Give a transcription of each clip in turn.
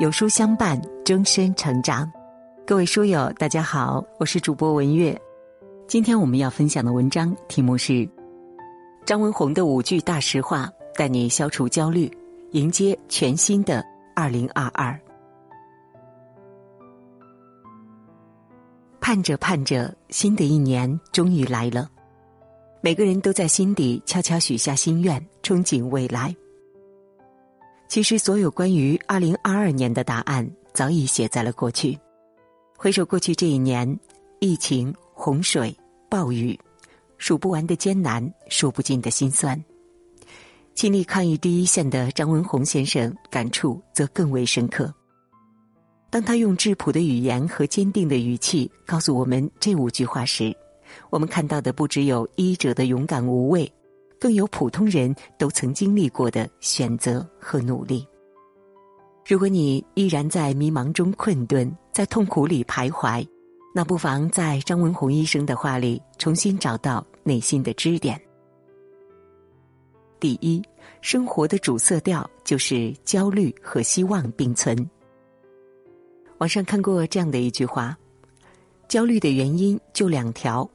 有书相伴，终身成长。各位书友，大家好，我是主播文月。今天我们要分享的文章题目是张文红的五句大实话，带你消除焦虑，迎接全新的二零二二。盼着盼着，新的一年终于来了。每个人都在心底悄悄许下心愿，憧憬未来。其实，所有关于二零二二年的答案早已写在了过去。回首过去这一年，疫情、洪水、暴雨，数不完的艰难，数不尽的辛酸。亲历抗疫第一线的张文宏先生感触则更为深刻。当他用质朴的语言和坚定的语气告诉我们这五句话时，我们看到的不只有医者的勇敢无畏。更有普通人都曾经历过的选择和努力。如果你依然在迷茫中困顿，在痛苦里徘徊，那不妨在张文宏医生的话里重新找到内心的支点。第一，生活的主色调就是焦虑和希望并存。网上看过这样的一句话：焦虑的原因就两条，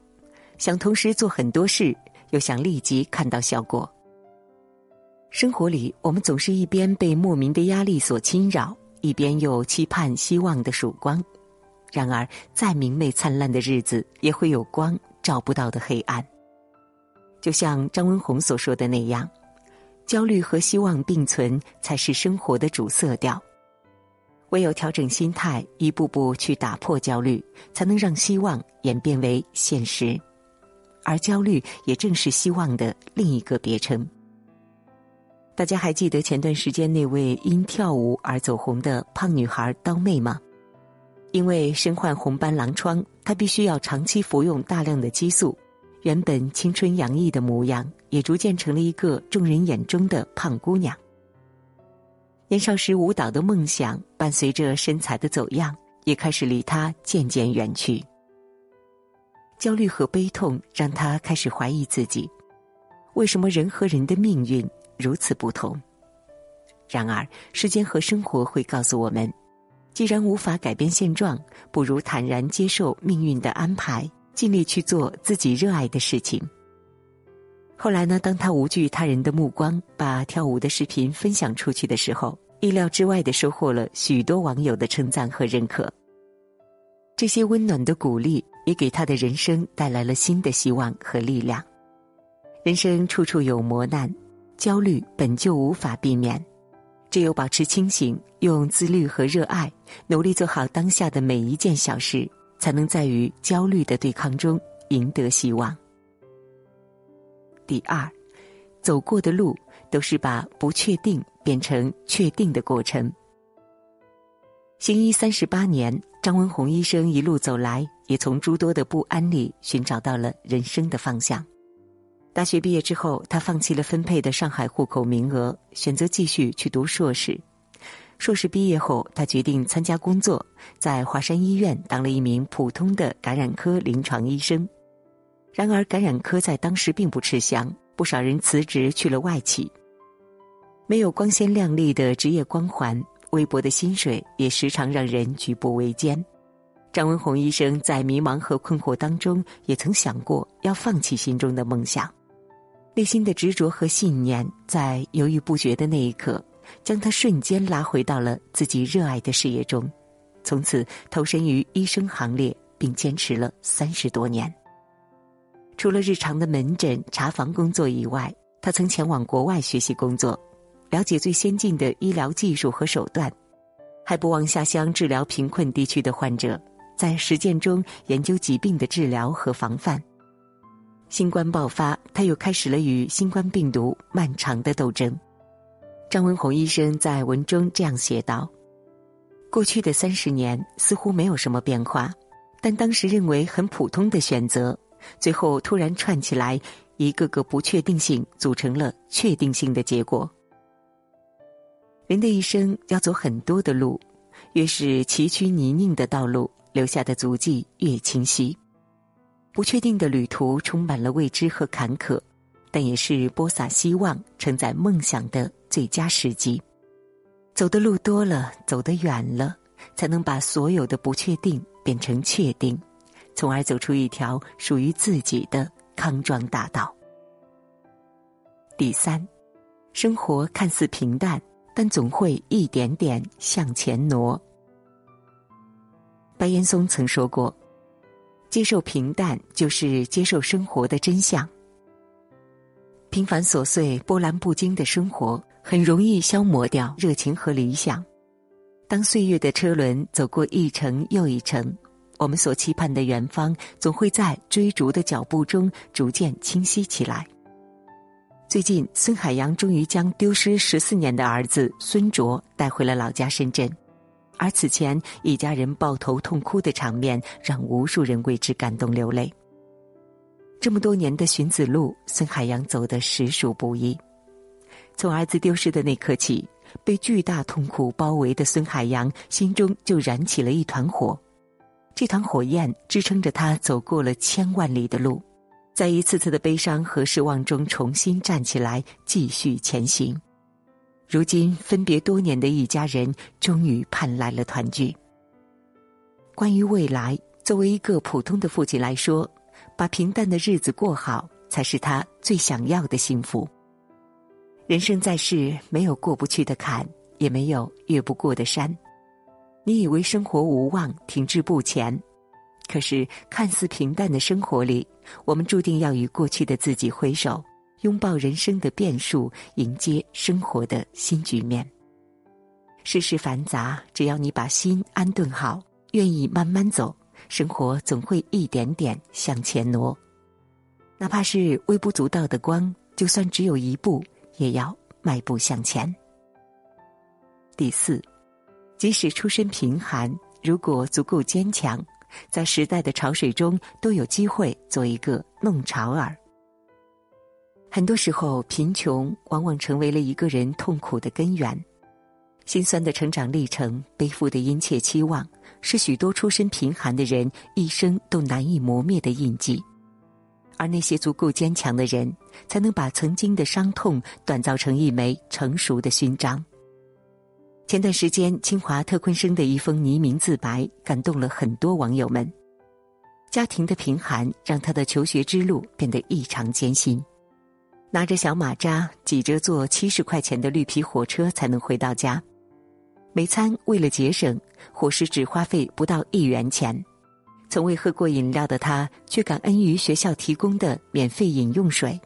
想同时做很多事。又想立即看到效果。生活里，我们总是一边被莫名的压力所侵扰，一边又期盼希望的曙光。然而，再明媚灿烂的日子，也会有光照不到的黑暗。就像张文宏所说的那样，焦虑和希望并存，才是生活的主色调。唯有调整心态，一步步去打破焦虑，才能让希望演变为现实。而焦虑也正是希望的另一个别称。大家还记得前段时间那位因跳舞而走红的胖女孩刀妹吗？因为身患红斑狼疮，她必须要长期服用大量的激素，原本青春洋溢的模样也逐渐成了一个众人眼中的胖姑娘。年少时舞蹈的梦想，伴随着身材的走样，也开始离她渐渐远去。焦虑和悲痛让他开始怀疑自己：为什么人和人的命运如此不同？然而，时间和生活会告诉我们，既然无法改变现状，不如坦然接受命运的安排，尽力去做自己热爱的事情。后来呢？当他无惧他人的目光，把跳舞的视频分享出去的时候，意料之外的收获了许多网友的称赞和认可。这些温暖的鼓励。也给他的人生带来了新的希望和力量。人生处处有磨难，焦虑本就无法避免，只有保持清醒，用自律和热爱，努力做好当下的每一件小事，才能在与焦虑的对抗中赢得希望。第二，走过的路都是把不确定变成确定的过程。行医三十八年，张文宏医生一路走来，也从诸多的不安里寻找到了人生的方向。大学毕业之后，他放弃了分配的上海户口名额，选择继续去读硕士。硕士毕业后，他决定参加工作，在华山医院当了一名普通的感染科临床医生。然而，感染科在当时并不吃香，不少人辞职去了外企，没有光鲜亮丽的职业光环。微薄的薪水也时常让人举步维艰。张文宏医生在迷茫和困惑当中，也曾想过要放弃心中的梦想。内心的执着和信念，在犹豫不决的那一刻，将他瞬间拉回到了自己热爱的事业中。从此投身于医生行列，并坚持了三十多年。除了日常的门诊查房工作以外，他曾前往国外学习工作。了解最先进的医疗技术和手段，还不忘下乡治疗贫困地区的患者，在实践中研究疾病的治疗和防范。新冠爆发，他又开始了与新冠病毒漫长的斗争。张文宏医生在文中这样写道：“过去的三十年似乎没有什么变化，但当时认为很普通的选择，最后突然串起来，一个个不确定性组成了确定性的结果。”人的一生要走很多的路，越是崎岖泥泞的道路，留下的足迹越清晰。不确定的旅途充满了未知和坎坷，但也是播撒希望、承载梦想的最佳时机。走的路多了，走得远了，才能把所有的不确定变成确定，从而走出一条属于自己的康庄大道。第三，生活看似平淡，但总会一点点向前挪。白岩松曾说过：“接受平淡，就是接受生活的真相。平凡琐碎、波澜不惊的生活，很容易消磨掉热情和理想。当岁月的车轮走过一程又一程，我们所期盼的远方，总会在追逐的脚步中逐渐清晰起来。”最近，孙海洋终于将丢失十四年的儿子孙卓带回了老家深圳。而此前一家人抱头痛哭的场面，让无数人为之感动流泪。这么多年的寻子路，孙海洋走得实属不易。从儿子丢失的那刻起，被巨大痛苦包围的孙海洋心中就燃起了一团火，这团火焰支撑着他走过了千万里的路，在一次次的悲伤和失望中重新站起来，继续前行。如今分别多年的一家人，终于盼来了团聚。关于未来，作为一个普通的父亲来说，把平淡的日子过好，才是他最想要的幸福。人生在世，没有过不去的坎，也没有越不过的山。你以为生活无望，停滞不前，可是看似平淡的生活里，我们注定要与过去的自己挥手。拥抱人生的变数，迎接生活的新局面。世事繁杂，只要你把心安顿好，愿意慢慢走，生活总会一点点向前挪。哪怕是微不足道的光，就算只有一步，也要迈步向前。第四，即使出身贫寒，如果足够坚强，在时代的潮水中，都有机会做一个弄潮儿。很多时候，贫穷往往成为了一个人痛苦的根源。心酸的成长历程，背负的殷切期望，是许多出身贫寒的人一生都难以磨灭的印记。而那些足够坚强的人，才能把曾经的伤痛锻造成一枚成熟的勋章。前段时间，清华特困生的一封匿名自白，感动了很多网友们。家庭的贫寒，让他的求学之路变得异常艰辛。拿着小马扎，挤着坐七十块钱的绿皮火车才能回到家。每餐为了节省，伙食只花费不到一元钱。从未喝过饮料的他，却感恩于学校提供的免费饮用水。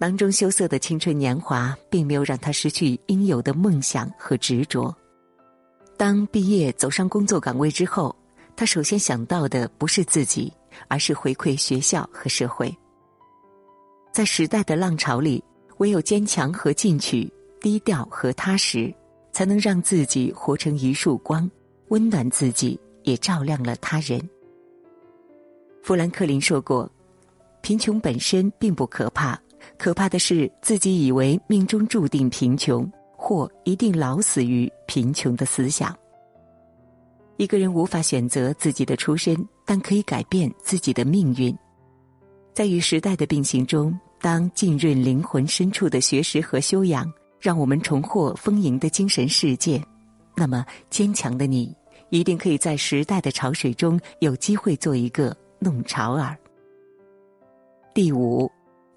囊中羞涩的青春年华，并没有让他失去应有的梦想和执着。当毕业走上工作岗位之后，他首先想到的不是自己，而是回馈学校和社会。在时代的浪潮里，唯有坚强和进取，低调和踏实，才能让自己活成一束光，温暖自己，也照亮了他人。富兰克林说过：“贫穷本身并不可怕，可怕的是自己以为命中注定贫穷，或一定老死于贫穷的思想。”一个人无法选择自己的出身，但可以改变自己的命运。在与时代的并行中，当浸润灵魂深处的学识和修养，让我们重获丰盈的精神世界，那么坚强的你，一定可以在时代的潮水中有机会做一个弄潮儿。第五，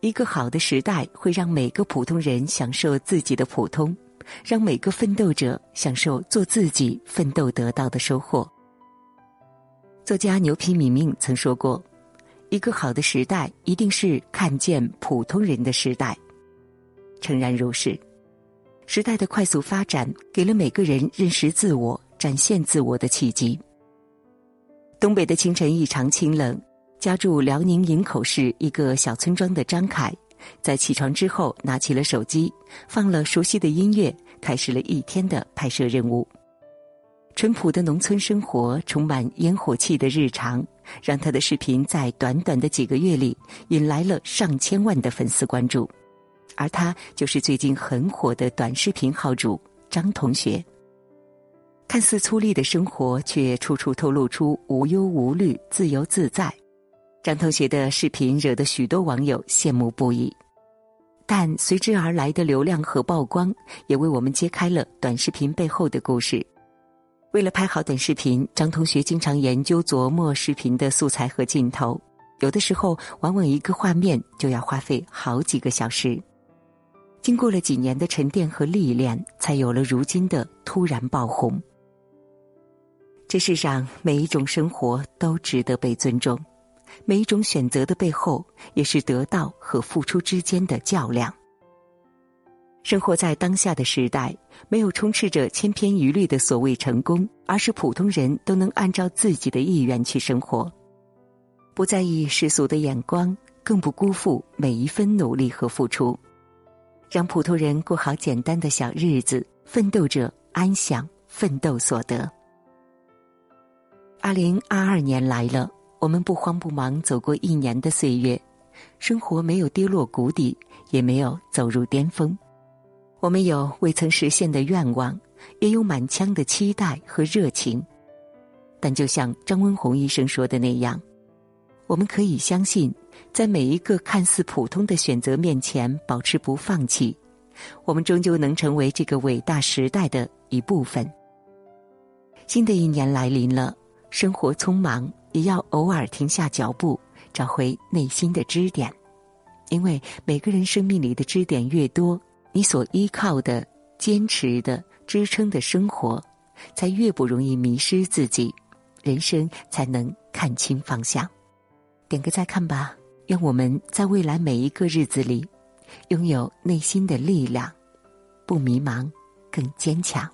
一个好的时代会让每个普通人享受自己的普通，让每个奋斗者享受做自己奋斗得到的收获。作家牛皮敏敏曾说过。一个好的时代，一定是看见普通人的时代。诚然如是，时代的快速发展，给了每个人认识自我、展现自我的契机。东北的清晨异常清冷，家住辽宁营口市一个小村庄的张凯，在起床之后，拿起了手机，放了熟悉的音乐，开始了一天的拍摄任务。淳朴的农村生活，充满烟火气的日常，让他的视频在短短的几个月里引来了上千万的粉丝关注。而他就是最近很火的短视频号主张同学。看似粗粝的生活，却处处透露出无忧无虑、自由自在。张同学的视频惹得许多网友羡慕不已。但随之而来的流量和曝光，也为我们揭开了短视频背后的故事。为了拍好短视频，张同学经常研究琢磨视频的素材和镜头，有的时候往往一个画面就要花费好几个小时。经过了几年的沉淀和历练，才有了如今的突然爆红。这世上每一种生活都值得被尊重。每一种选择的背后，也是得到和付出之间的较量。生活在当下的时代，没有充斥着千篇一律的所谓成功，而是普通人都能按照自己的意愿去生活，不在意世俗的眼光，更不辜负每一分努力和付出，让普通人过好简单的小日子，奋斗者安享奋斗所得。二零二二年来了。我们不慌不忙走过一年的岁月，生活没有跌落谷底，也没有走入巅峰。我们有未曾实现的愿望，也有满腔的期待和热情。但就像张文宏医生说的那样，我们可以相信，在每一个看似普通的选择面前保持不放弃，我们终究能成为这个伟大时代的一部分。新的一年来临了，生活匆忙。也要偶尔停下脚步，找回内心的支点，因为每个人生命里的支点越多，你所依靠的、坚持的、支撑的生活，才越不容易迷失自己，人生才能看清方向。点个再看吧，愿我们在未来每一个日子里，拥有内心的力量，不迷茫，更坚强。